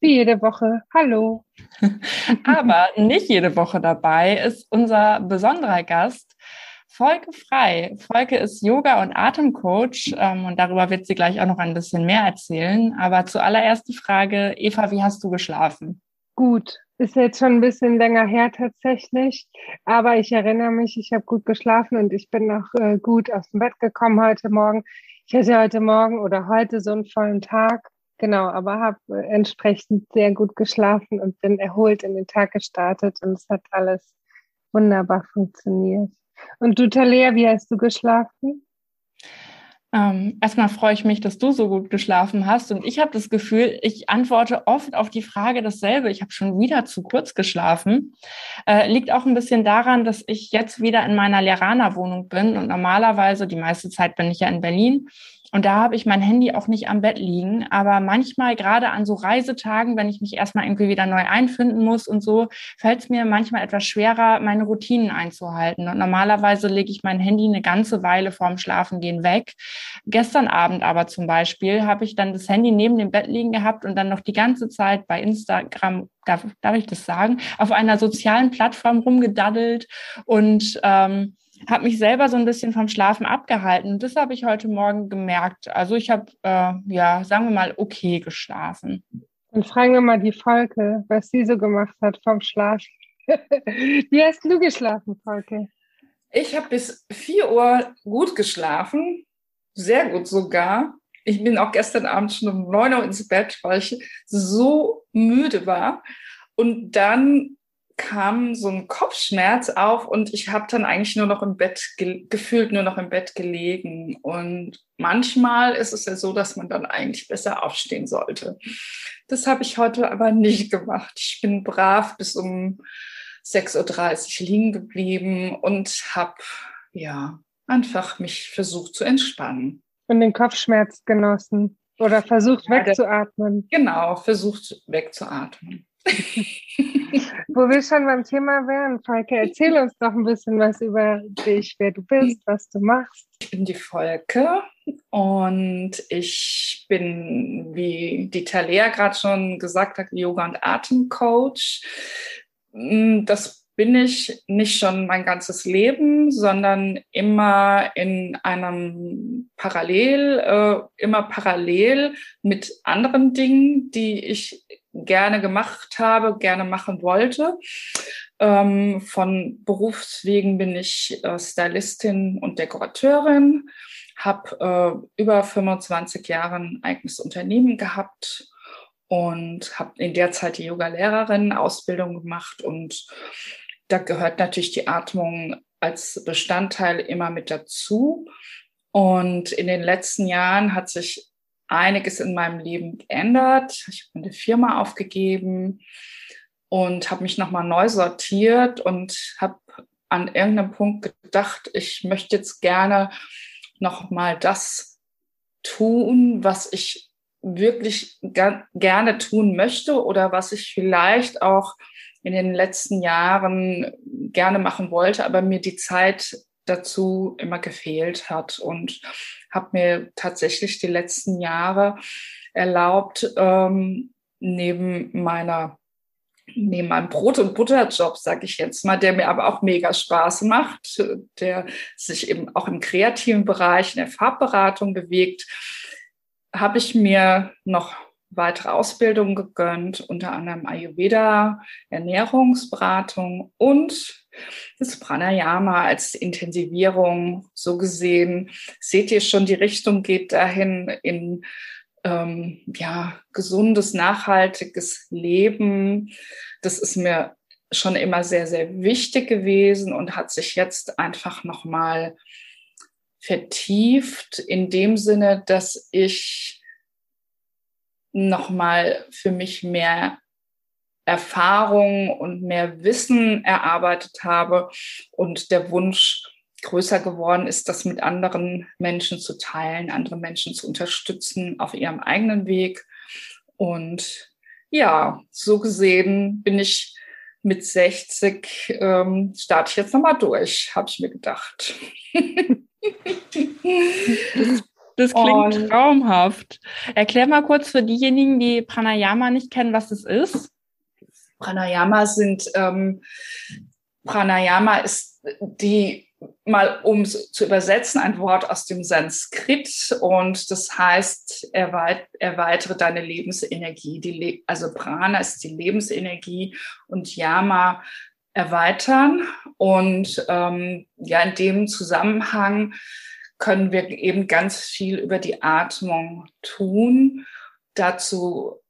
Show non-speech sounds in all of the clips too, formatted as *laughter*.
wie jede Woche. Hallo. *laughs* Aber nicht jede Woche dabei ist unser besonderer Gast, Volke Frei. Volke ist Yoga- und Atemcoach ähm, und darüber wird sie gleich auch noch ein bisschen mehr erzählen. Aber zuallererst die Frage, Eva, wie hast du geschlafen? Gut, ist jetzt schon ein bisschen länger her tatsächlich, aber ich erinnere mich, ich habe gut geschlafen und ich bin noch äh, gut aus dem Bett gekommen heute Morgen. Ich hatte heute Morgen oder heute so einen vollen Tag, genau, aber habe äh, entsprechend sehr gut geschlafen und bin erholt in den Tag gestartet und es hat alles wunderbar funktioniert. Und du, Talea, wie hast du geschlafen? Ähm, erstmal freue ich mich, dass du so gut geschlafen hast. Und ich habe das Gefühl, ich antworte oft auf die Frage dasselbe. Ich habe schon wieder zu kurz geschlafen. Äh, liegt auch ein bisschen daran, dass ich jetzt wieder in meiner Lehrerwohnung bin. Und normalerweise, die meiste Zeit bin ich ja in Berlin. Und da habe ich mein Handy auch nicht am Bett liegen. Aber manchmal, gerade an so Reisetagen, wenn ich mich erstmal irgendwie wieder neu einfinden muss und so, fällt es mir manchmal etwas schwerer, meine Routinen einzuhalten. Und normalerweise lege ich mein Handy eine ganze Weile vorm Schlafengehen weg. Gestern Abend aber zum Beispiel habe ich dann das Handy neben dem Bett liegen gehabt und dann noch die ganze Zeit bei Instagram, darf, darf ich das sagen, auf einer sozialen Plattform rumgedaddelt und ähm, habe mich selber so ein bisschen vom Schlafen abgehalten. Und das habe ich heute Morgen gemerkt. Also ich habe, äh, ja, sagen wir mal, okay geschlafen. Dann fragen wir mal die Volke, was sie so gemacht hat vom Schlaf. *laughs* Wie hast du geschlafen, Volke? Ich habe bis 4 Uhr gut geschlafen, sehr gut sogar. Ich bin auch gestern Abend schon um 9 Uhr ins Bett, weil ich so müde war. Und dann kam so ein Kopfschmerz auf und ich habe dann eigentlich nur noch im Bett gefühlt nur noch im Bett gelegen und manchmal ist es ja so, dass man dann eigentlich besser aufstehen sollte. Das habe ich heute aber nicht gemacht. Ich bin brav bis um 6:30 Uhr liegen geblieben und habe ja einfach mich versucht zu entspannen und den Kopfschmerz genossen oder versucht wegzuatmen. Genau, versucht wegzuatmen. *laughs* Wo wir schon beim Thema wären, Falke, erzähl uns doch ein bisschen was über dich, wer du bist, was du machst. Ich bin die Volke und ich bin, wie die Talea gerade schon gesagt hat, Yoga- und Atemcoach. Das bin ich nicht schon mein ganzes Leben, sondern immer in einem Parallel, äh, immer parallel mit anderen Dingen, die ich gerne gemacht habe, gerne machen wollte. Ähm, von Berufswegen bin ich äh, Stylistin und Dekorateurin, habe äh, über 25 Jahre ein eigenes Unternehmen gehabt und habe in der Zeit die Yoga-Lehrerin-Ausbildung gemacht und da gehört natürlich die Atmung als Bestandteil immer mit dazu. Und in den letzten Jahren hat sich einiges in meinem Leben geändert. Ich habe eine Firma aufgegeben und habe mich nochmal neu sortiert und habe an irgendeinem Punkt gedacht, ich möchte jetzt gerne nochmal das tun, was ich wirklich gerne tun möchte oder was ich vielleicht auch in den letzten Jahren gerne machen wollte, aber mir die Zeit dazu immer gefehlt hat und habe mir tatsächlich die letzten Jahre erlaubt, ähm, neben meiner neben meinem Brot- und Butterjob, sage ich jetzt mal, der mir aber auch mega Spaß macht, der sich eben auch im kreativen Bereich, in der Farbberatung bewegt, habe ich mir noch weitere Ausbildungen gegönnt, unter anderem Ayurveda, Ernährungsberatung und das Pranayama als Intensivierung. So gesehen seht ihr schon, die Richtung geht dahin in ähm, ja, gesundes, nachhaltiges Leben. Das ist mir schon immer sehr, sehr wichtig gewesen und hat sich jetzt einfach nochmal vertieft in dem Sinne, dass ich nochmal für mich mehr Erfahrung und mehr Wissen erarbeitet habe und der Wunsch größer geworden ist, das mit anderen Menschen zu teilen, andere Menschen zu unterstützen auf ihrem eigenen Weg. Und ja, so gesehen bin ich mit 60, ähm, starte ich jetzt nochmal durch, habe ich mir gedacht. Das klingt Und traumhaft. Erklär mal kurz für diejenigen, die Pranayama nicht kennen, was es ist. Pranayama sind ähm, Pranayama ist die mal um zu übersetzen ein Wort aus dem Sanskrit und das heißt erweit erweitere deine Lebensenergie. Le also Prana ist die Lebensenergie und Yama erweitern und ähm, ja in dem Zusammenhang können wir eben ganz viel über die Atmung tun. Dazu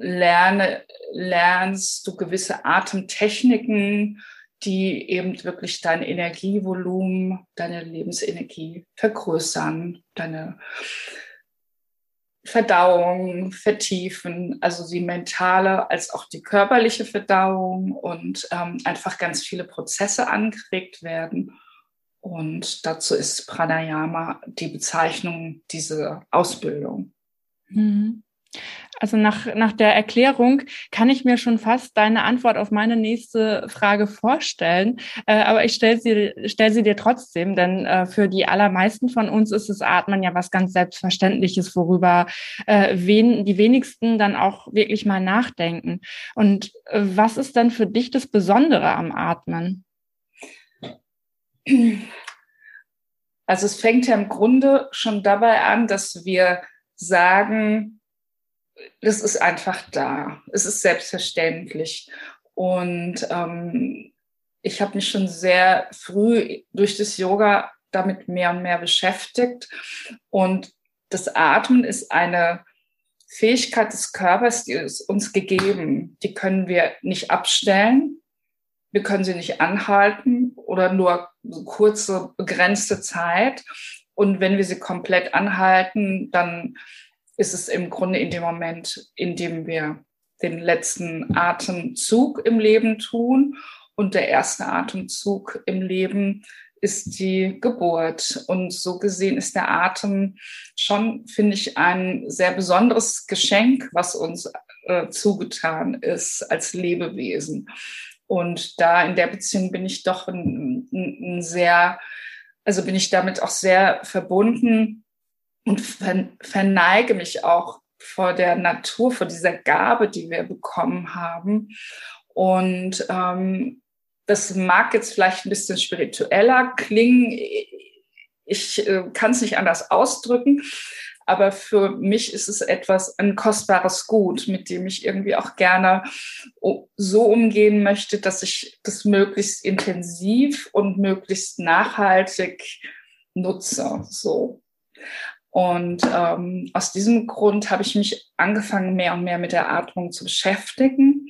lerne, lernst du gewisse Atemtechniken, die eben wirklich dein Energievolumen, deine Lebensenergie vergrößern, deine Verdauung vertiefen, also die mentale als auch die körperliche Verdauung und ähm, einfach ganz viele Prozesse angeregt werden. Und dazu ist Pranayama die Bezeichnung dieser Ausbildung. Mhm. Also nach, nach der Erklärung kann ich mir schon fast deine Antwort auf meine nächste Frage vorstellen. Äh, aber ich stelle sie, stell sie dir trotzdem, denn äh, für die allermeisten von uns ist das Atmen ja was ganz Selbstverständliches, worüber äh, wen, die wenigsten dann auch wirklich mal nachdenken. Und äh, was ist denn für dich das Besondere am Atmen? Also es fängt ja im Grunde schon dabei an, dass wir sagen, das ist einfach da. Es ist selbstverständlich. Und ähm, ich habe mich schon sehr früh durch das Yoga damit mehr und mehr beschäftigt. Und das Atmen ist eine Fähigkeit des Körpers, die ist uns gegeben. Die können wir nicht abstellen. Wir können sie nicht anhalten oder nur kurze, begrenzte Zeit. Und wenn wir sie komplett anhalten, dann ist es im Grunde in dem Moment, in dem wir den letzten Atemzug im Leben tun. Und der erste Atemzug im Leben ist die Geburt. Und so gesehen ist der Atem schon, finde ich, ein sehr besonderes Geschenk, was uns äh, zugetan ist als Lebewesen. Und da in der Beziehung bin ich doch ein, ein, ein sehr, also bin ich damit auch sehr verbunden, und verneige mich auch vor der Natur, vor dieser Gabe, die wir bekommen haben. Und ähm, das mag jetzt vielleicht ein bisschen spiritueller klingen. Ich äh, kann es nicht anders ausdrücken, aber für mich ist es etwas, ein kostbares Gut, mit dem ich irgendwie auch gerne so umgehen möchte, dass ich das möglichst intensiv und möglichst nachhaltig nutze. So. Und ähm, aus diesem Grund habe ich mich angefangen, mehr und mehr mit der Atmung zu beschäftigen.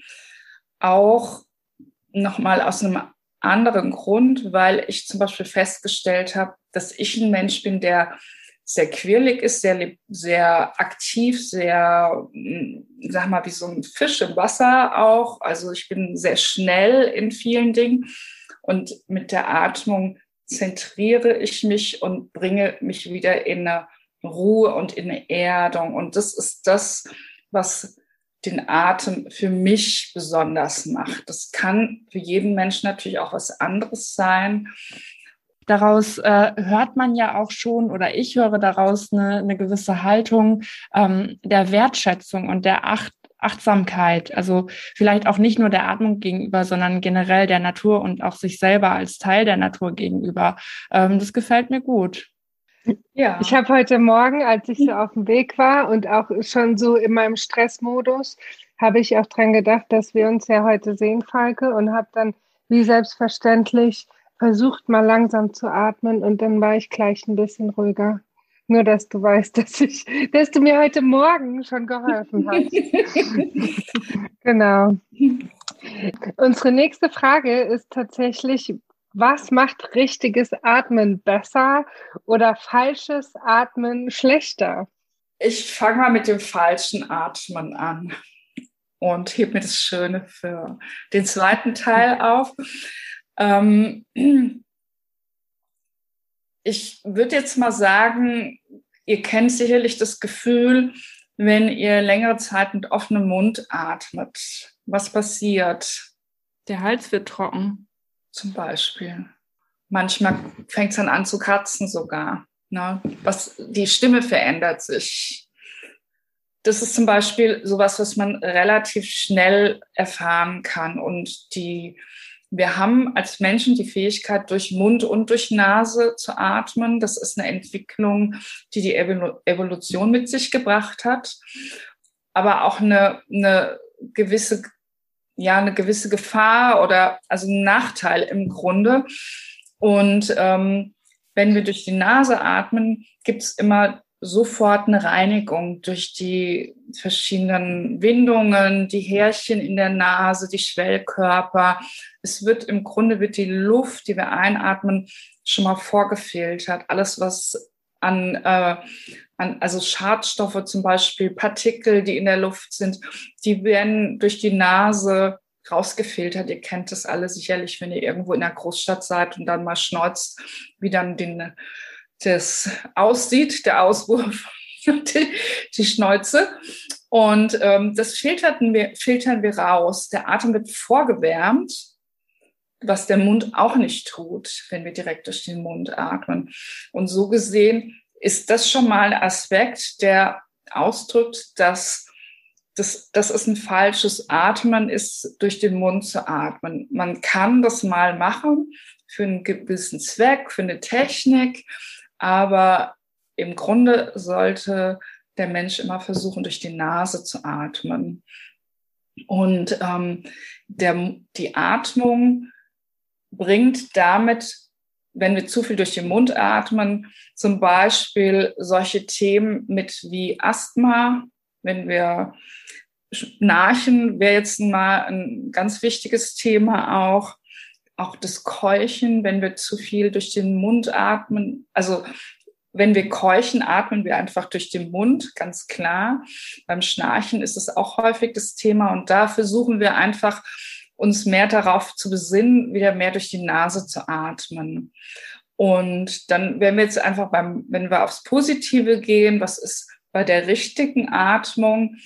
Auch nochmal aus einem anderen Grund, weil ich zum Beispiel festgestellt habe, dass ich ein Mensch bin, der sehr quirlig ist, sehr, sehr aktiv, sehr, hm, sag mal, wie so ein Fisch im Wasser auch. Also ich bin sehr schnell in vielen Dingen. Und mit der Atmung zentriere ich mich und bringe mich wieder in eine Ruhe und in Erdung. Und das ist das, was den Atem für mich besonders macht. Das kann für jeden Menschen natürlich auch was anderes sein. Daraus äh, hört man ja auch schon, oder ich höre daraus eine, eine gewisse Haltung ähm, der Wertschätzung und der Acht, Achtsamkeit. Also vielleicht auch nicht nur der Atmung gegenüber, sondern generell der Natur und auch sich selber als Teil der Natur gegenüber. Ähm, das gefällt mir gut. Ja. Ich habe heute Morgen, als ich so auf dem Weg war und auch schon so in meinem Stressmodus, habe ich auch dran gedacht, dass wir uns ja heute sehen, Falke, und habe dann wie selbstverständlich versucht, mal langsam zu atmen und dann war ich gleich ein bisschen ruhiger. Nur, dass du weißt, *laughs* dass ich, dass du mir heute Morgen schon geholfen hast. *laughs* genau. Unsere nächste Frage ist tatsächlich, was macht richtiges Atmen besser oder falsches Atmen schlechter? Ich fange mal mit dem falschen Atmen an. und heb mir das Schöne für den zweiten Teil auf. Ähm, ich würde jetzt mal sagen, ihr kennt sicherlich das Gefühl, wenn ihr längere Zeit mit offenem Mund atmet. Was passiert? Der Hals wird trocken. Zum Beispiel. Manchmal fängt es dann an zu kratzen sogar. Ne? Was, die Stimme verändert sich. Das ist zum Beispiel sowas, was man relativ schnell erfahren kann. Und die wir haben als Menschen die Fähigkeit, durch Mund und durch Nase zu atmen. Das ist eine Entwicklung, die die Evolution mit sich gebracht hat, aber auch eine, eine gewisse, ja, eine gewisse Gefahr oder also ein Nachteil im Grunde. Und ähm, wenn wir durch die Nase atmen, gibt es immer sofort eine Reinigung durch die verschiedenen Windungen, die Härchen in der Nase, die Schwellkörper. Es wird im Grunde wird die Luft, die wir einatmen, schon mal vorgefiltert. Alles, was an, äh, an also Schadstoffe zum Beispiel, Partikel, die in der Luft sind, die werden durch die Nase rausgefiltert. Ihr kennt das alle sicherlich, wenn ihr irgendwo in der Großstadt seid und dann mal schneuzt, wie dann den das aussieht, der Auswurf, *laughs* die, die Schneuze. Und ähm, das filterten wir, filtern wir raus. Der Atem wird vorgewärmt, was der Mund auch nicht tut, wenn wir direkt durch den Mund atmen. Und so gesehen ist das schon mal ein Aspekt, der ausdrückt, dass das, das ist ein falsches Atmen, ist durch den Mund zu atmen. Man kann das mal machen für einen gewissen Zweck, für eine Technik, aber im Grunde sollte der Mensch immer versuchen, durch die Nase zu atmen. Und ähm, der, die Atmung bringt damit, wenn wir zu viel durch den Mund atmen, zum Beispiel solche Themen mit wie Asthma, wenn wir Schnarchen wäre jetzt mal ein ganz wichtiges Thema auch auch das Keuchen, wenn wir zu viel durch den Mund atmen. Also wenn wir keuchen, atmen wir einfach durch den Mund, ganz klar. Beim Schnarchen ist es auch häufig das Thema und da versuchen wir einfach uns mehr darauf zu besinnen, wieder mehr durch die Nase zu atmen. Und dann werden wir jetzt einfach beim, wenn wir aufs Positive gehen, was ist bei der richtigen Atmung,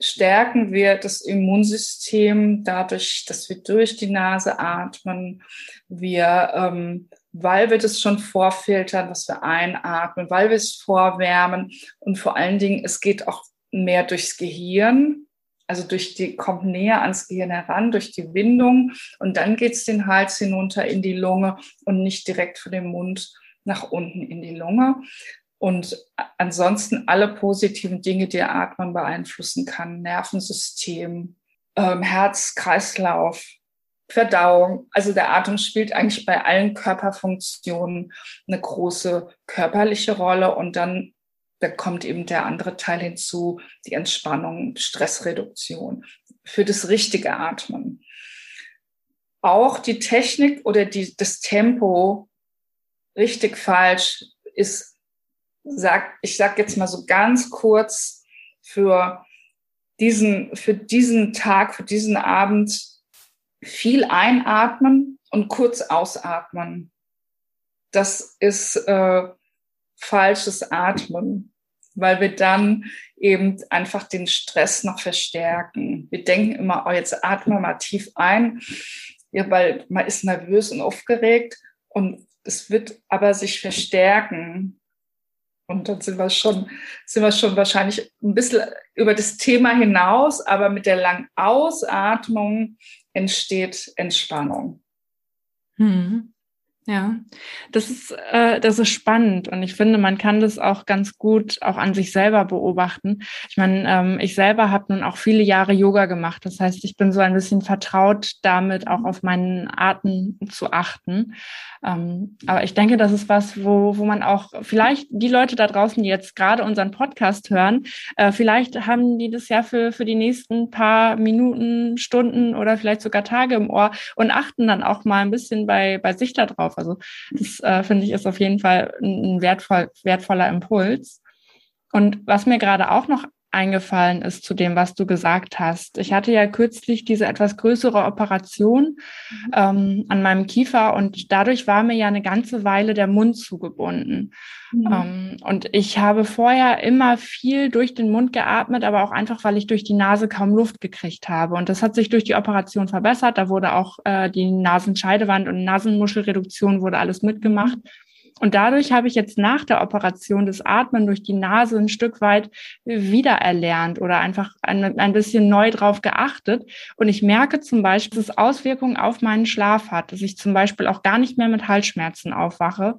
stärken wir das Immunsystem dadurch, dass wir durch die Nase atmen. Wir, ähm, weil wir das schon vorfiltern, was wir einatmen, weil wir es vorwärmen und vor allen Dingen, es geht auch mehr durchs Gehirn. Also durch die, kommt näher ans Gehirn heran, durch die Windung und dann geht's den Hals hinunter in die Lunge und nicht direkt von dem Mund nach unten in die Lunge und ansonsten alle positiven Dinge, die Atmen beeinflussen kann, Nervensystem, ähm, Herz, Kreislauf, Verdauung. Also der Atem spielt eigentlich bei allen Körperfunktionen eine große körperliche Rolle und dann da kommt eben der andere Teil hinzu, die Entspannung, Stressreduktion für das richtige Atmen. Auch die Technik oder die, das Tempo richtig falsch ist sag, ich sag jetzt mal so ganz kurz für diesen, für diesen Tag, für diesen Abend viel einatmen und kurz ausatmen. Das ist äh, falsches Atmen, weil wir dann eben einfach den Stress noch verstärken. Wir denken immer, oh, jetzt atmen mal tief ein, weil man ist nervös und aufgeregt und es wird aber sich verstärken. Und dann sind wir schon, sind wir schon wahrscheinlich ein bisschen über das Thema hinaus, aber mit der langen Ausatmung entsteht Entspannung. Hm. Ja, das ist, äh, das ist spannend und ich finde, man kann das auch ganz gut auch an sich selber beobachten. Ich meine, ähm, ich selber habe nun auch viele Jahre Yoga gemacht. Das heißt, ich bin so ein bisschen vertraut damit, auch auf meinen Atem zu achten. Ähm, aber ich denke, das ist was, wo, wo man auch vielleicht die Leute da draußen, die jetzt gerade unseren Podcast hören, äh, vielleicht haben die das ja für, für die nächsten paar Minuten, Stunden oder vielleicht sogar Tage im Ohr und achten dann auch mal ein bisschen bei, bei sich da drauf. Also das äh, finde ich ist auf jeden Fall ein, wertvoll, wertvoller Impuls. Und was mir gerade auch noch eingefallen ist zu dem, was du gesagt hast. Ich hatte ja kürzlich diese etwas größere Operation mhm. ähm, an meinem Kiefer und dadurch war mir ja eine ganze Weile der Mund zugebunden. Mhm. Ähm, und ich habe vorher immer viel durch den Mund geatmet, aber auch einfach, weil ich durch die Nase kaum Luft gekriegt habe. Und das hat sich durch die Operation verbessert. Da wurde auch äh, die Nasenscheidewand und Nasenmuschelreduktion wurde alles mitgemacht. Mhm. Und dadurch habe ich jetzt nach der Operation das Atmen durch die Nase ein Stück weit wiedererlernt oder einfach ein, ein bisschen neu drauf geachtet. Und ich merke zum Beispiel, dass es Auswirkungen auf meinen Schlaf hat, dass ich zum Beispiel auch gar nicht mehr mit Halsschmerzen aufwache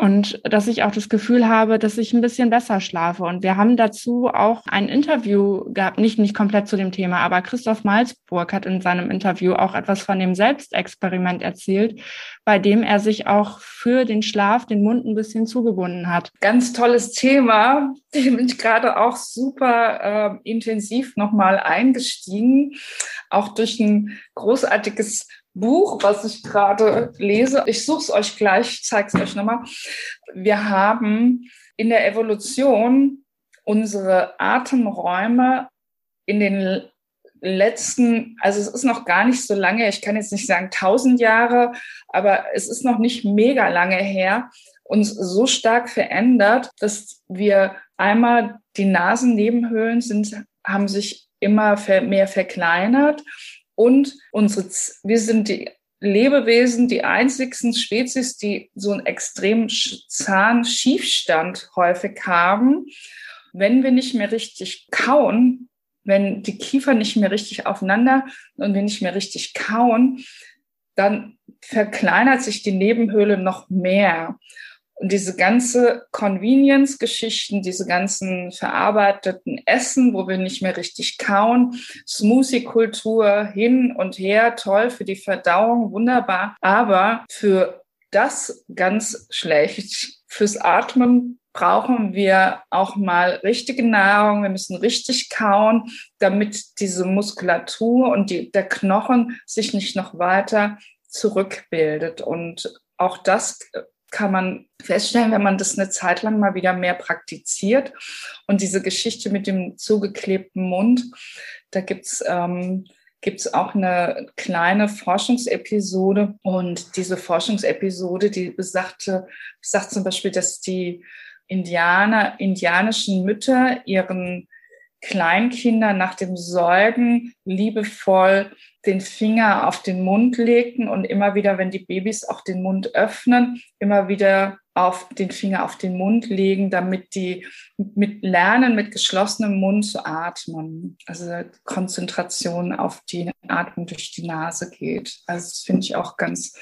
und dass ich auch das Gefühl habe, dass ich ein bisschen besser schlafe. Und wir haben dazu auch ein Interview gehabt, nicht, nicht komplett zu dem Thema, aber Christoph Malzburg hat in seinem Interview auch etwas von dem Selbstexperiment erzählt, bei dem er sich auch für den Schlaf den Mund ein bisschen zugebunden hat. Ganz tolles Thema. Bin ich gerade auch super äh, intensiv nochmal eingestiegen, auch durch ein großartiges Buch, was ich gerade lese. Ich suche es euch gleich, zeige es euch nochmal. Wir haben in der Evolution unsere Atemräume in den letzten, also es ist noch gar nicht so lange, ich kann jetzt nicht sagen tausend Jahre, aber es ist noch nicht mega lange her, uns so stark verändert, dass wir einmal die Nasennebenhöhlen sind, haben sich immer mehr verkleinert und unsere, wir sind die Lebewesen, die einzigsten Spezies, die so einen extremen Zahnschiefstand häufig haben. Wenn wir nicht mehr richtig kauen, wenn die Kiefer nicht mehr richtig aufeinander und wir nicht mehr richtig kauen, dann verkleinert sich die Nebenhöhle noch mehr. Und diese ganze Convenience-Geschichten, diese ganzen verarbeiteten Essen, wo wir nicht mehr richtig kauen, Smoothie-Kultur hin und her, toll für die Verdauung, wunderbar. Aber für das ganz schlecht. Fürs Atmen brauchen wir auch mal richtige Nahrung. Wir müssen richtig kauen, damit diese Muskulatur und die, der Knochen sich nicht noch weiter zurückbildet. Und auch das kann man feststellen, wenn man das eine Zeit lang mal wieder mehr praktiziert. Und diese Geschichte mit dem zugeklebten Mund, da gibt's ähm, gibt's auch eine kleine Forschungsepisode. Und diese Forschungsepisode, die besagte, besagt zum Beispiel, dass die Indianer, indianischen Mütter ihren Kleinkinder nach dem Säugen liebevoll den Finger auf den Mund legten und immer wieder, wenn die Babys auch den Mund öffnen, immer wieder auf den Finger auf den Mund legen, damit die mit lernen, mit geschlossenem Mund zu atmen. Also Konzentration auf die Atmung durch die Nase geht. Also das finde ich auch ganz,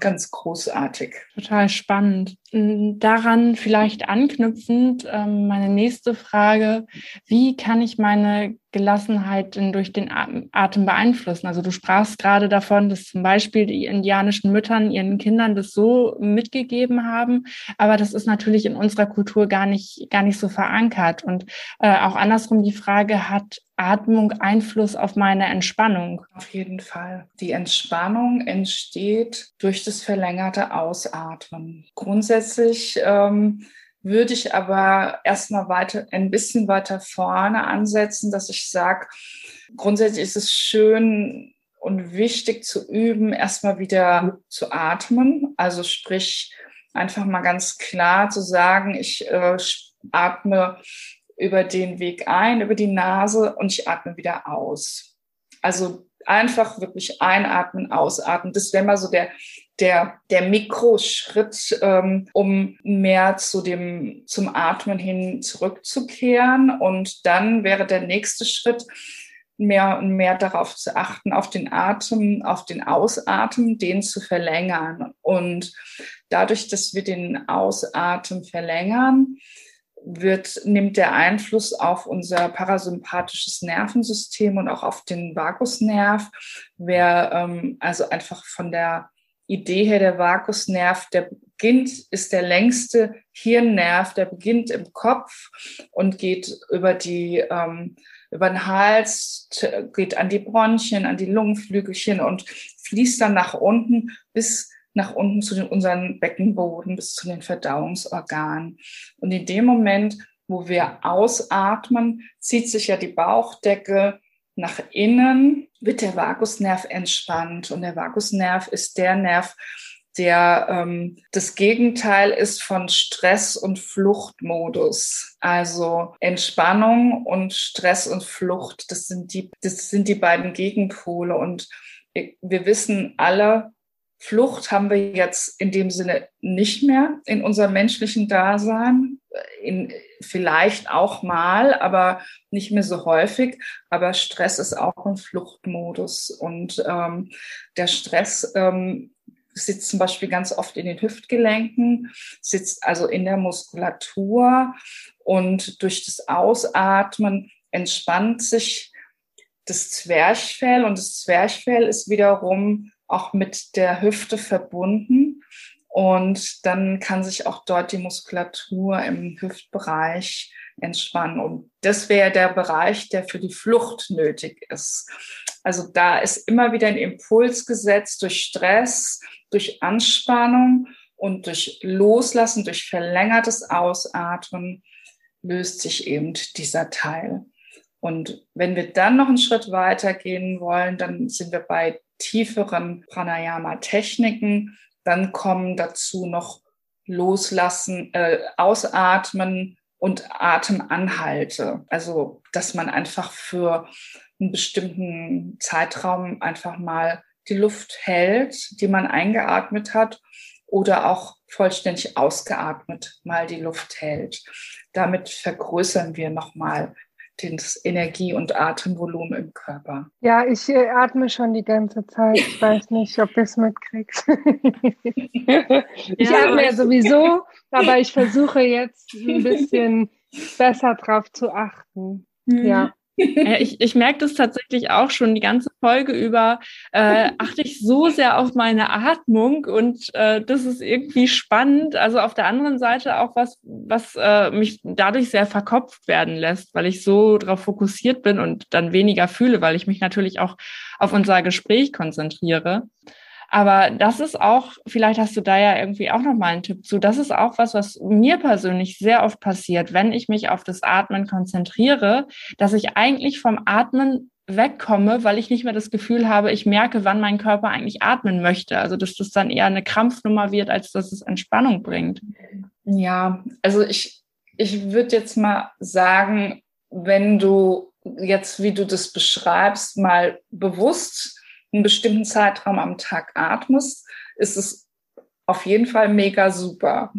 ganz großartig. Total spannend. Daran vielleicht anknüpfend, ähm, meine nächste Frage, wie kann ich meine Gelassenheit durch den Atem beeinflussen? Also du sprachst gerade davon, dass zum Beispiel die indianischen Müttern ihren Kindern das so mitgegeben haben, aber das ist natürlich in unserer Kultur gar nicht, gar nicht so verankert. Und äh, auch andersrum die Frage, hat Atmung Einfluss auf meine Entspannung? Auf jeden Fall. Die Entspannung entsteht durch das verlängerte Ausatmen. Grundsätzlich ähm, würde ich aber erstmal weiter, ein bisschen weiter vorne ansetzen, dass ich sage, grundsätzlich ist es schön und wichtig zu üben, erstmal wieder zu atmen. Also sprich, einfach mal ganz klar zu sagen, ich äh, atme über den Weg ein, über die Nase und ich atme wieder aus. Also einfach wirklich einatmen, ausatmen. Das wäre mal so der der, der Mikroschritt, ähm, um mehr zu dem, zum Atmen hin zurückzukehren. Und dann wäre der nächste Schritt, mehr und mehr darauf zu achten, auf den Atem, auf den Ausatmen, den zu verlängern. Und dadurch, dass wir den Ausatmen verlängern, wird, nimmt der Einfluss auf unser parasympathisches Nervensystem und auch auf den Vagusnerv. Wer ähm, also einfach von der Idee her, der Vagusnerv, der beginnt, ist der längste Hirnnerv, der beginnt im Kopf und geht über die, ähm, über den Hals, geht an die Bronchien, an die Lungenflügelchen und fließt dann nach unten bis nach unten zu den, unseren Beckenboden, bis zu den Verdauungsorganen. Und in dem Moment, wo wir ausatmen, zieht sich ja die Bauchdecke nach innen, wird der Vagusnerv entspannt. Und der Vagusnerv ist der Nerv, der ähm, das Gegenteil ist von Stress- und Fluchtmodus. Also Entspannung und Stress und Flucht, das sind die, das sind die beiden Gegenpole. Und wir wissen alle, Flucht haben wir jetzt in dem Sinne nicht mehr in unserem menschlichen Dasein. In, vielleicht auch mal, aber nicht mehr so häufig. Aber Stress ist auch ein Fluchtmodus. Und ähm, der Stress ähm, sitzt zum Beispiel ganz oft in den Hüftgelenken, sitzt also in der Muskulatur und durch das Ausatmen entspannt sich das Zwerchfell und das Zwerchfell ist wiederum auch mit der Hüfte verbunden und dann kann sich auch dort die Muskulatur im Hüftbereich entspannen und das wäre der Bereich, der für die Flucht nötig ist. Also da ist immer wieder ein Impuls gesetzt durch Stress, durch Anspannung und durch Loslassen, durch verlängertes Ausatmen löst sich eben dieser Teil. Und wenn wir dann noch einen Schritt weiter gehen wollen, dann sind wir bei tieferen Pranayama-Techniken. Dann kommen dazu noch Loslassen, äh, Ausatmen und Atemanhalte. Also, dass man einfach für einen bestimmten Zeitraum einfach mal die Luft hält, die man eingeatmet hat oder auch vollständig ausgeatmet mal die Luft hält. Damit vergrößern wir nochmal das Energie- und Atemvolumen im Körper. Ja, ich äh, atme schon die ganze Zeit. Ich weiß nicht, ob du es mitkriegst. *laughs* ich ja, atme ja sowieso, *laughs* aber ich versuche jetzt ein bisschen besser drauf zu achten. Mhm. Ja. *laughs* Ich, ich merke das tatsächlich auch schon die ganze Folge über, äh, achte ich so sehr auf meine Atmung und äh, das ist irgendwie spannend. Also auf der anderen Seite auch was, was äh, mich dadurch sehr verkopft werden lässt, weil ich so darauf fokussiert bin und dann weniger fühle, weil ich mich natürlich auch auf unser Gespräch konzentriere. Aber das ist auch, vielleicht hast du da ja irgendwie auch noch mal einen Tipp zu. Das ist auch was, was mir persönlich sehr oft passiert, wenn ich mich auf das Atmen konzentriere, dass ich eigentlich vom Atmen wegkomme, weil ich nicht mehr das Gefühl habe, ich merke, wann mein Körper eigentlich atmen möchte. Also dass das dann eher eine Krampfnummer wird, als dass es Entspannung bringt. Ja, also ich, ich würde jetzt mal sagen, wenn du jetzt, wie du das beschreibst, mal bewusst einen bestimmten Zeitraum am Tag atmest, ist es auf jeden Fall mega super.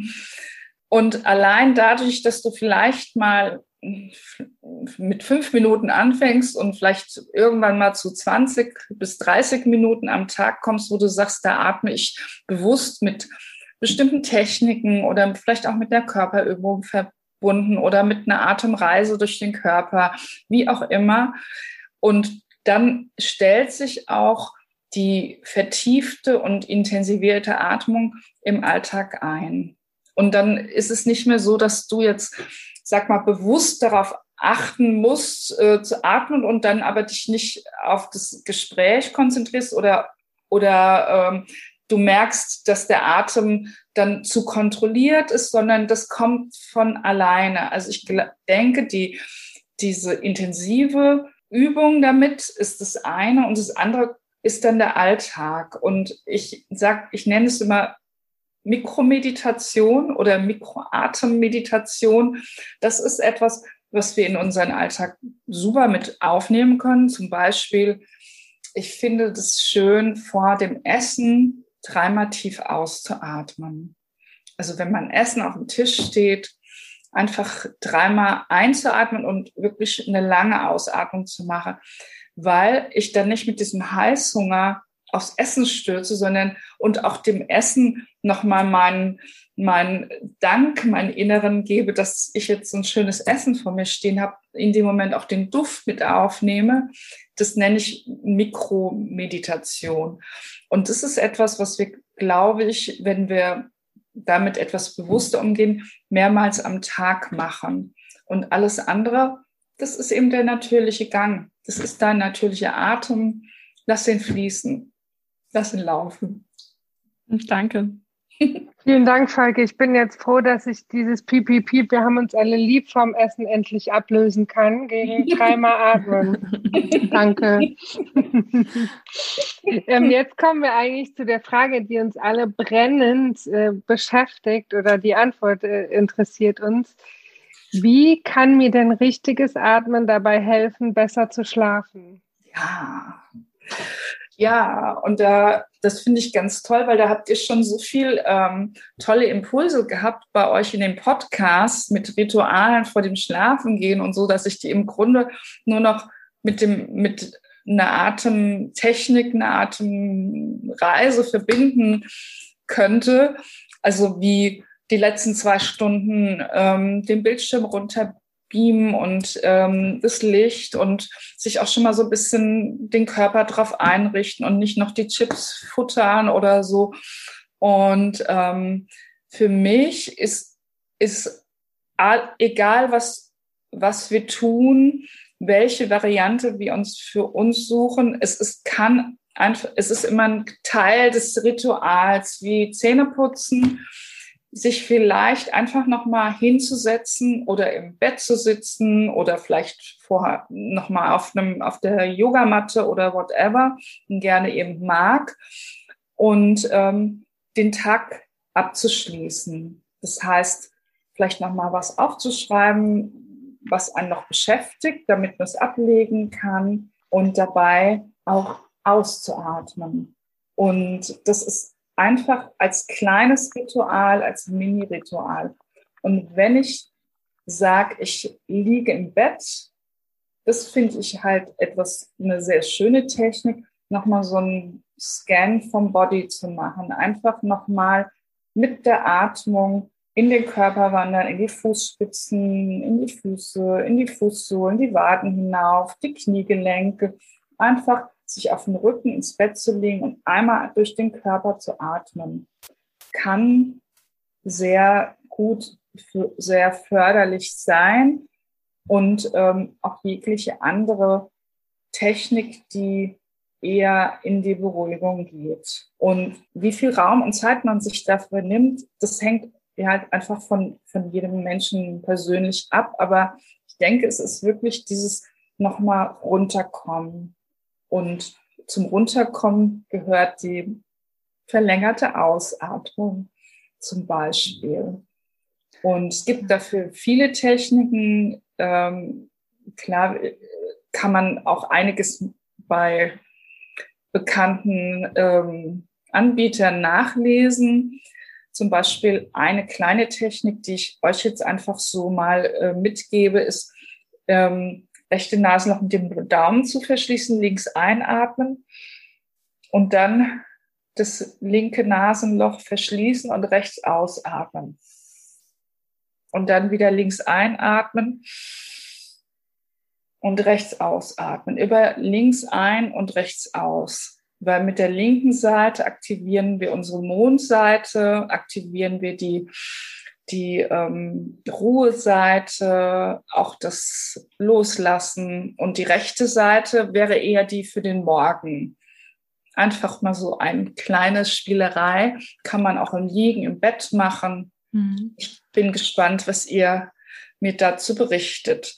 Und allein dadurch, dass du vielleicht mal mit fünf Minuten anfängst und vielleicht irgendwann mal zu 20 bis 30 Minuten am Tag kommst, wo du sagst, da atme ich bewusst mit bestimmten Techniken oder vielleicht auch mit der Körperübung verbunden oder mit einer Atemreise durch den Körper, wie auch immer. Und dann stellt sich auch die vertiefte und intensivierte Atmung im Alltag ein. Und dann ist es nicht mehr so, dass du jetzt, sag mal, bewusst darauf achten musst, äh, zu atmen und dann aber dich nicht auf das Gespräch konzentrierst oder, oder ähm, du merkst, dass der Atem dann zu kontrolliert ist, sondern das kommt von alleine. Also ich denke, die, diese intensive Übung damit ist das eine und das andere ist dann der Alltag. Und ich sag, ich nenne es immer Mikromeditation oder Mikroatemmeditation. Das ist etwas, was wir in unseren Alltag super mit aufnehmen können. Zum Beispiel, ich finde das schön, vor dem Essen dreimal tief auszuatmen. Also wenn mein Essen auf dem Tisch steht, einfach dreimal einzuatmen und wirklich eine lange Ausatmung zu machen, weil ich dann nicht mit diesem Heißhunger aufs Essen stürze, sondern und auch dem Essen nochmal meinen meinen Dank, meinen Inneren gebe, dass ich jetzt so ein schönes Essen vor mir stehen habe, in dem Moment auch den Duft mit aufnehme. Das nenne ich Mikromeditation. Und das ist etwas, was wir, glaube ich, wenn wir damit etwas bewusster umgehen, mehrmals am Tag machen. Und alles andere, das ist eben der natürliche Gang. Das ist dein natürlicher Atem. Lass ihn fließen. Lass ihn laufen. Danke. Vielen Dank, Falke. Ich bin jetzt froh, dass ich dieses Piep, wir haben uns alle lieb vom Essen endlich ablösen kann gegen *laughs* dreimal atmen. *laughs* Danke. ähm, jetzt kommen wir eigentlich zu der Frage, die uns alle brennend äh, beschäftigt oder die Antwort äh, interessiert uns. Wie kann mir denn richtiges Atmen dabei helfen, besser zu schlafen? Ja. Ja, und da, das finde ich ganz toll, weil da habt ihr schon so viel ähm, tolle Impulse gehabt bei euch in dem Podcast mit Ritualen vor dem Schlafengehen und so, dass ich die im Grunde nur noch mit dem, mit einer Atemtechnik, einer Atemreise verbinden könnte. Also wie die letzten zwei Stunden ähm, den Bildschirm runter beamen und ähm, das Licht und sich auch schon mal so ein bisschen den Körper drauf einrichten und nicht noch die Chips futtern oder so. Und ähm, für mich ist, ist egal, was, was wir tun, welche Variante wir uns für uns suchen, es ist, kann einfach, es ist immer ein Teil des Rituals, wie Zähneputzen sich vielleicht einfach nochmal hinzusetzen oder im Bett zu sitzen oder vielleicht vorher nochmal auf einem, auf der Yogamatte oder whatever, gerne eben mag und ähm, den Tag abzuschließen. Das heißt, vielleicht nochmal was aufzuschreiben, was einen noch beschäftigt, damit man es ablegen kann und dabei auch auszuatmen. Und das ist einfach als kleines Ritual, als Mini-Ritual. Und wenn ich sage, ich liege im Bett, das finde ich halt etwas, eine sehr schöne Technik, nochmal so einen Scan vom Body zu machen. Einfach nochmal mit der Atmung in den Körper wandern, in die Fußspitzen, in die Füße, in die Fußsohlen, die Waden hinauf, die Kniegelenke. Einfach sich auf den Rücken ins Bett zu legen und einmal durch den Körper zu atmen, kann sehr gut, sehr förderlich sein und ähm, auch jegliche andere Technik, die eher in die Beruhigung geht. Und wie viel Raum und Zeit man sich dafür nimmt, das hängt halt einfach von, von jedem Menschen persönlich ab. Aber ich denke, es ist wirklich dieses nochmal runterkommen, und zum Runterkommen gehört die verlängerte Ausatmung zum Beispiel. Und es gibt dafür viele Techniken. Ähm, klar kann man auch einiges bei bekannten ähm, Anbietern nachlesen. Zum Beispiel eine kleine Technik, die ich euch jetzt einfach so mal äh, mitgebe, ist ähm, rechte Nasenloch mit dem Daumen zu verschließen, links einatmen und dann das linke Nasenloch verschließen und rechts ausatmen. Und dann wieder links einatmen und rechts ausatmen. Über links ein und rechts aus. Weil mit der linken Seite aktivieren wir unsere Mondseite, aktivieren wir die die ähm, Ruheseite, auch das Loslassen und die rechte Seite wäre eher die für den Morgen. Einfach mal so ein kleines Spielerei, kann man auch im Liegen, im Bett machen. Mhm. Ich bin gespannt, was ihr mir dazu berichtet.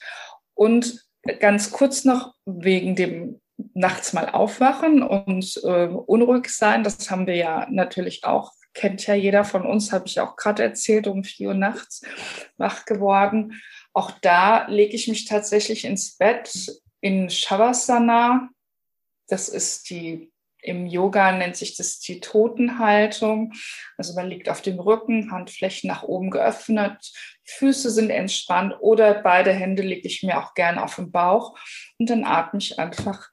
Und ganz kurz noch wegen dem nachts mal aufwachen und äh, unruhig sein, das haben wir ja natürlich auch kennt ja jeder von uns, habe ich auch gerade erzählt, um vier Uhr nachts wach geworden. Auch da lege ich mich tatsächlich ins Bett in Shavasana. Das ist die, im Yoga nennt sich das die Totenhaltung. Also man liegt auf dem Rücken, Handflächen nach oben geöffnet, Füße sind entspannt oder beide Hände lege ich mir auch gerne auf den Bauch und dann atme ich einfach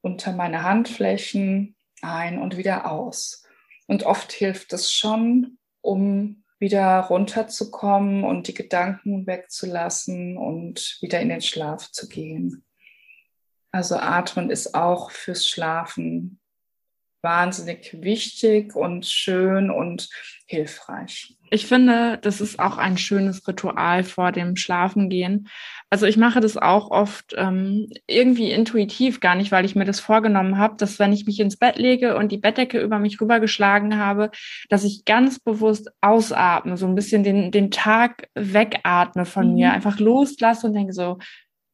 unter meine Handflächen ein und wieder aus. Und oft hilft es schon, um wieder runterzukommen und die Gedanken wegzulassen und wieder in den Schlaf zu gehen. Also Atmen ist auch fürs Schlafen wahnsinnig wichtig und schön und hilfreich. Ich finde, das ist auch ein schönes Ritual vor dem Schlafengehen. Also ich mache das auch oft ähm, irgendwie intuitiv, gar nicht, weil ich mir das vorgenommen habe, dass wenn ich mich ins Bett lege und die Bettdecke über mich rübergeschlagen habe, dass ich ganz bewusst ausatme, so ein bisschen den, den Tag wegatme von mhm. mir, einfach loslasse und denke so,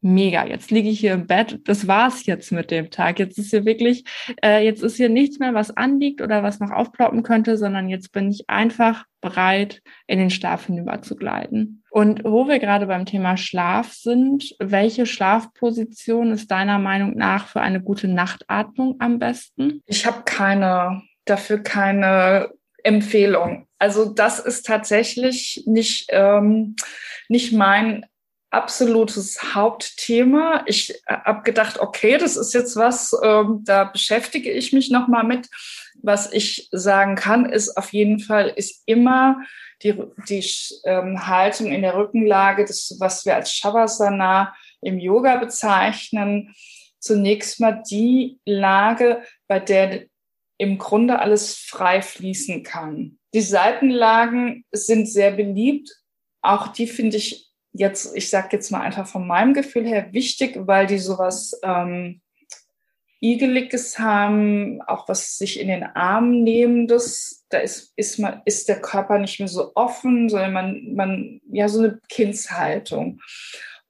mega, jetzt liege ich hier im Bett, das war's jetzt mit dem Tag. Jetzt ist hier wirklich, äh, jetzt ist hier nichts mehr, was anliegt oder was noch aufploppen könnte, sondern jetzt bin ich einfach bereit, in den Schlaf hinüber zu gleiten. Und wo wir gerade beim Thema Schlaf sind, welche Schlafposition ist deiner Meinung nach für eine gute Nachtatmung am besten? Ich habe keine, dafür keine Empfehlung. Also das ist tatsächlich nicht, ähm, nicht mein absolutes Hauptthema. Ich äh, habe gedacht, okay, das ist jetzt was, ähm, da beschäftige ich mich nochmal mit. Was ich sagen kann, ist auf jeden Fall, ist immer die, die ähm, Haltung in der Rückenlage, das, was wir als Shavasana im Yoga bezeichnen, zunächst mal die Lage, bei der im Grunde alles frei fließen kann. Die Seitenlagen sind sehr beliebt. Auch die finde ich jetzt, ich sage jetzt mal einfach von meinem Gefühl her, wichtig, weil die sowas ähm, Igeliges haben, auch was sich in den Arm nehmendes. Da ist, ist, man, ist der Körper nicht mehr so offen, sondern man, man, ja, so eine Kindshaltung.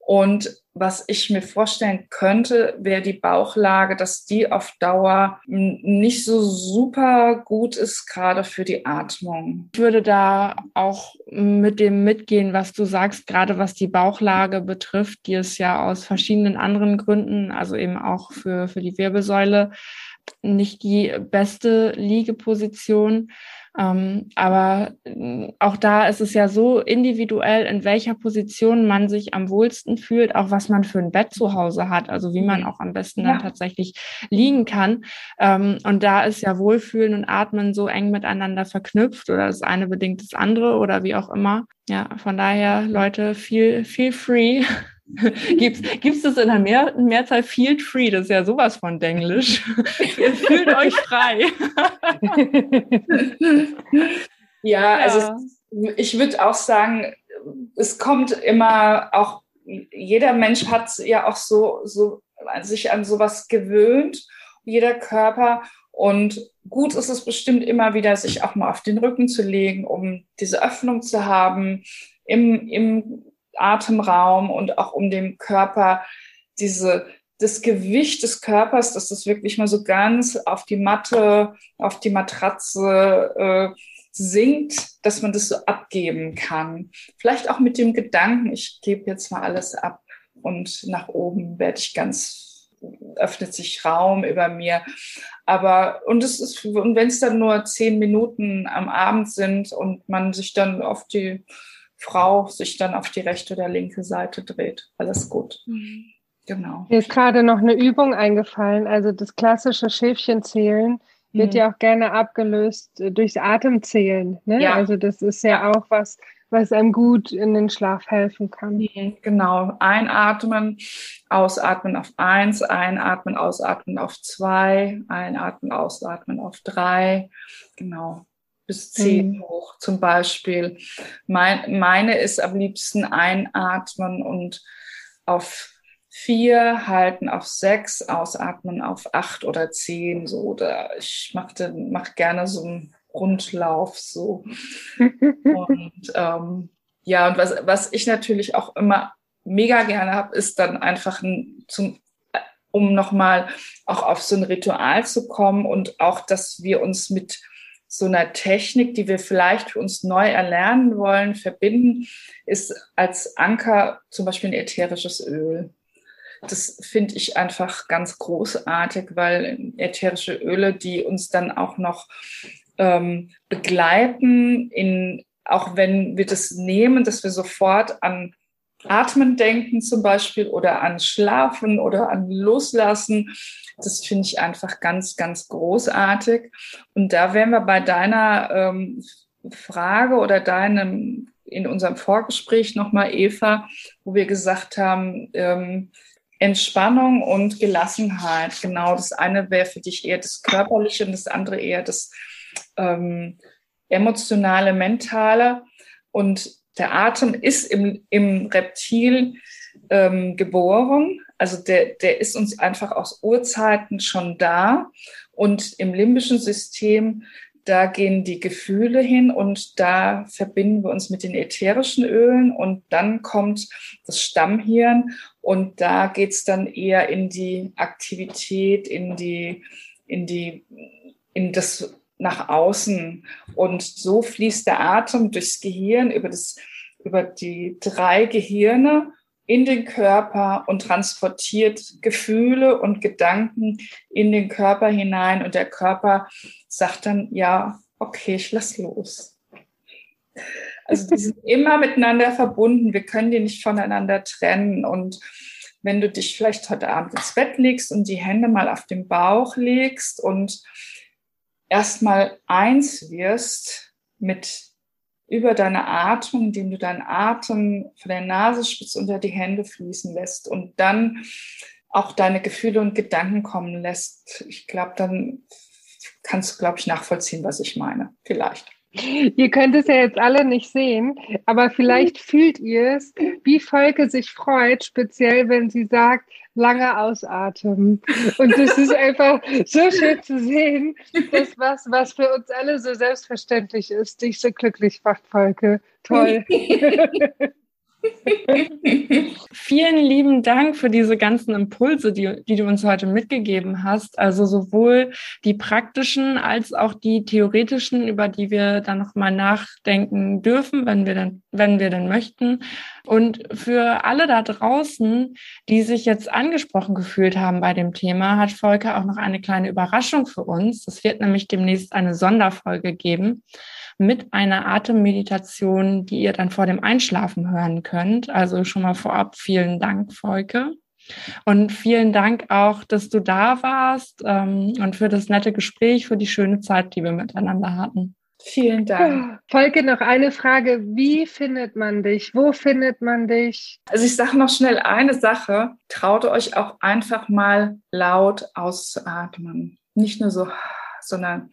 Und was ich mir vorstellen könnte, wäre die Bauchlage, dass die auf Dauer nicht so super gut ist, gerade für die Atmung. Ich würde da auch mit dem mitgehen, was du sagst, gerade was die Bauchlage betrifft, die ist ja aus verschiedenen anderen Gründen, also eben auch für, für die Wirbelsäule, nicht die beste Liegeposition. Ähm, aber äh, auch da ist es ja so individuell, in welcher Position man sich am wohlsten fühlt, auch was man für ein Bett zu Hause hat, also wie man mhm. auch am besten ja. dann tatsächlich liegen kann. Ähm, und da ist ja Wohlfühlen und Atmen so eng miteinander verknüpft oder das eine bedingt das andere oder wie auch immer. Ja, von daher, Leute, feel, feel free. *laughs* *laughs* Gibt's, gibt's das in der Mehr, Mehrzahl Field Free? Das ist ja sowas von Denglisch. *laughs* Fühlt euch frei. ja, *laughs* ja, also ich würde auch sagen, es kommt immer auch, jeder Mensch hat ja auch so, so sich an sowas gewöhnt, jeder Körper. Und gut ist es bestimmt immer wieder, sich auch mal auf den Rücken zu legen, um diese Öffnung zu haben im, im Atemraum und auch um dem Körper diese, das Gewicht des Körpers, dass das wirklich mal so ganz auf die Matte, auf die Matratze äh, sinkt, dass man das so abgeben kann. Vielleicht auch mit dem Gedanken, ich gebe jetzt mal alles ab und nach oben werde ich ganz öffnet sich Raum über mir. Aber und es ist und wenn es dann nur zehn Minuten am Abend sind und man sich dann auf die Frau sich dann auf die rechte oder linke Seite dreht. Alles gut. Mhm. Genau. Mir ist gerade noch eine Übung eingefallen. Also das klassische Schäfchenzählen wird mhm. ja auch gerne abgelöst äh, durchs Atemzählen. Ne? Ja. Also das ist ja auch was, was einem gut in den Schlaf helfen kann. Mhm. Genau. Einatmen, ausatmen auf eins, einatmen, ausatmen auf zwei, einatmen, ausatmen auf drei. Genau bis zehn mhm. hoch zum Beispiel. Mein, meine ist am liebsten einatmen und auf vier, halten auf sechs, ausatmen auf acht oder zehn. So, oder ich mache mach gerne so einen Rundlauf so. *laughs* und ähm, ja, und was, was ich natürlich auch immer mega gerne habe, ist dann einfach ein, zum, um nochmal auch auf so ein Ritual zu kommen und auch, dass wir uns mit so einer Technik, die wir vielleicht für uns neu erlernen wollen, verbinden, ist als Anker zum Beispiel ein ätherisches Öl. Das finde ich einfach ganz großartig, weil ätherische Öle, die uns dann auch noch ähm, begleiten, in, auch wenn wir das nehmen, dass wir sofort an Atmen denken zum Beispiel oder an Schlafen oder an Loslassen das finde ich einfach ganz, ganz großartig. Und da wären wir bei deiner ähm, Frage oder deinem in unserem Vorgespräch nochmal, Eva, wo wir gesagt haben, ähm, Entspannung und Gelassenheit. Genau, das eine wäre für dich eher das Körperliche und das andere eher das ähm, emotionale, mentale. Und der Atem ist im, im Reptil ähm, geboren. Also der, der ist uns einfach aus Urzeiten schon da. Und im limbischen System, da gehen die Gefühle hin und da verbinden wir uns mit den ätherischen Ölen und dann kommt das Stammhirn und da geht es dann eher in die Aktivität, in die, in die, in das nach außen. Und so fließt der Atem durchs Gehirn über das, über die drei Gehirne in den Körper und transportiert Gefühle und Gedanken in den Körper hinein und der Körper sagt dann, ja, okay, ich lass los. Also die sind *laughs* immer miteinander verbunden. Wir können die nicht voneinander trennen. Und wenn du dich vielleicht heute Abend ins Bett legst und die Hände mal auf den Bauch legst und erstmal eins wirst mit über deine Atmung, indem du deinen Atem von der Nase spitz unter die Hände fließen lässt und dann auch deine Gefühle und Gedanken kommen lässt. Ich glaube, dann kannst du, glaube ich, nachvollziehen, was ich meine. Vielleicht. Ihr könnt es ja jetzt alle nicht sehen, aber vielleicht fühlt ihr es, wie Volke sich freut, speziell wenn sie sagt, lange ausatmen. Und das ist *laughs* einfach so schön zu sehen, dass was, was für uns alle so selbstverständlich ist, dich so glücklich macht, Volke. Toll. *laughs* Vielen lieben Dank für diese ganzen Impulse, die, die du uns heute mitgegeben hast. Also sowohl die praktischen als auch die theoretischen, über die wir dann nochmal nachdenken dürfen, wenn wir dann, wenn wir dann möchten. Und für alle da draußen, die sich jetzt angesprochen gefühlt haben bei dem Thema, hat Volker auch noch eine kleine Überraschung für uns. Es wird nämlich demnächst eine Sonderfolge geben mit einer Atemmeditation, die ihr dann vor dem Einschlafen hören könnt. Also schon mal vorab vielen Dank, Volke. Und vielen Dank auch, dass du da warst ähm, und für das nette Gespräch, für die schöne Zeit, die wir miteinander hatten. Vielen Dank. Volke, noch eine Frage. Wie findet man dich? Wo findet man dich? Also ich sage noch schnell eine Sache. Traut euch auch einfach mal laut auszuatmen. Nicht nur so, sondern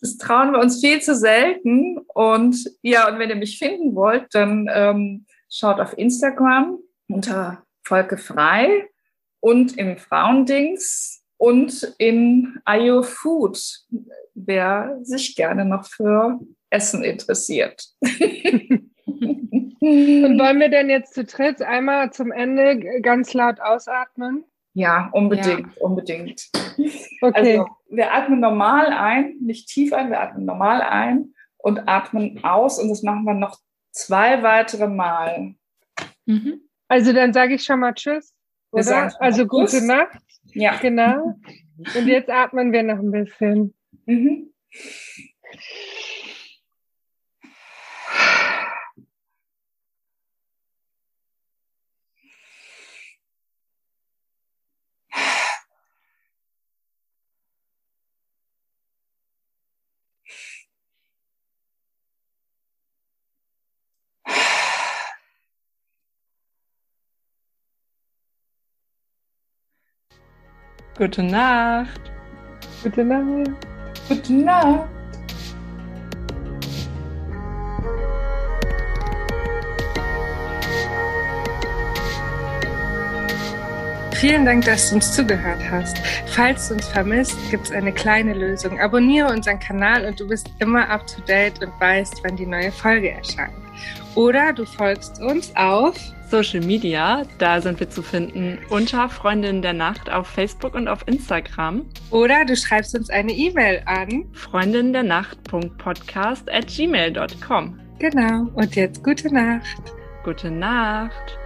das trauen wir uns viel zu selten. Und ja, und wenn ihr mich finden wollt, dann ähm, schaut auf Instagram unter Volke Frei und im Frauendings und in IO Food, wer sich gerne noch für Essen interessiert. *laughs* Und wollen wir denn jetzt zu dritt einmal zum Ende ganz laut ausatmen? Ja, unbedingt, ja. unbedingt. Okay. Also, wir atmen normal ein, nicht tief ein, wir atmen normal ein und atmen aus und das machen wir noch zwei weitere Mal. Mhm. Also dann sage ich schon mal Tschüss. Oder? Also gute Tschüss. Nacht. Ja. Genau. Und jetzt atmen wir noch ein bisschen. Mhm. Gute Nacht. Gute Nacht. Gute Nacht. Vielen Dank, dass du uns zugehört hast. Falls du uns vermisst, gibt es eine kleine Lösung. Abonniere unseren Kanal und du bist immer up to date und weißt, wann die neue Folge erscheint. Oder du folgst uns auf Social Media, da sind wir zu finden unter Freundinnen der Nacht auf Facebook und auf Instagram. Oder du schreibst uns eine E-Mail an freundinnendernacht.podcast at gmail.com. Genau. Und jetzt gute Nacht. Gute Nacht.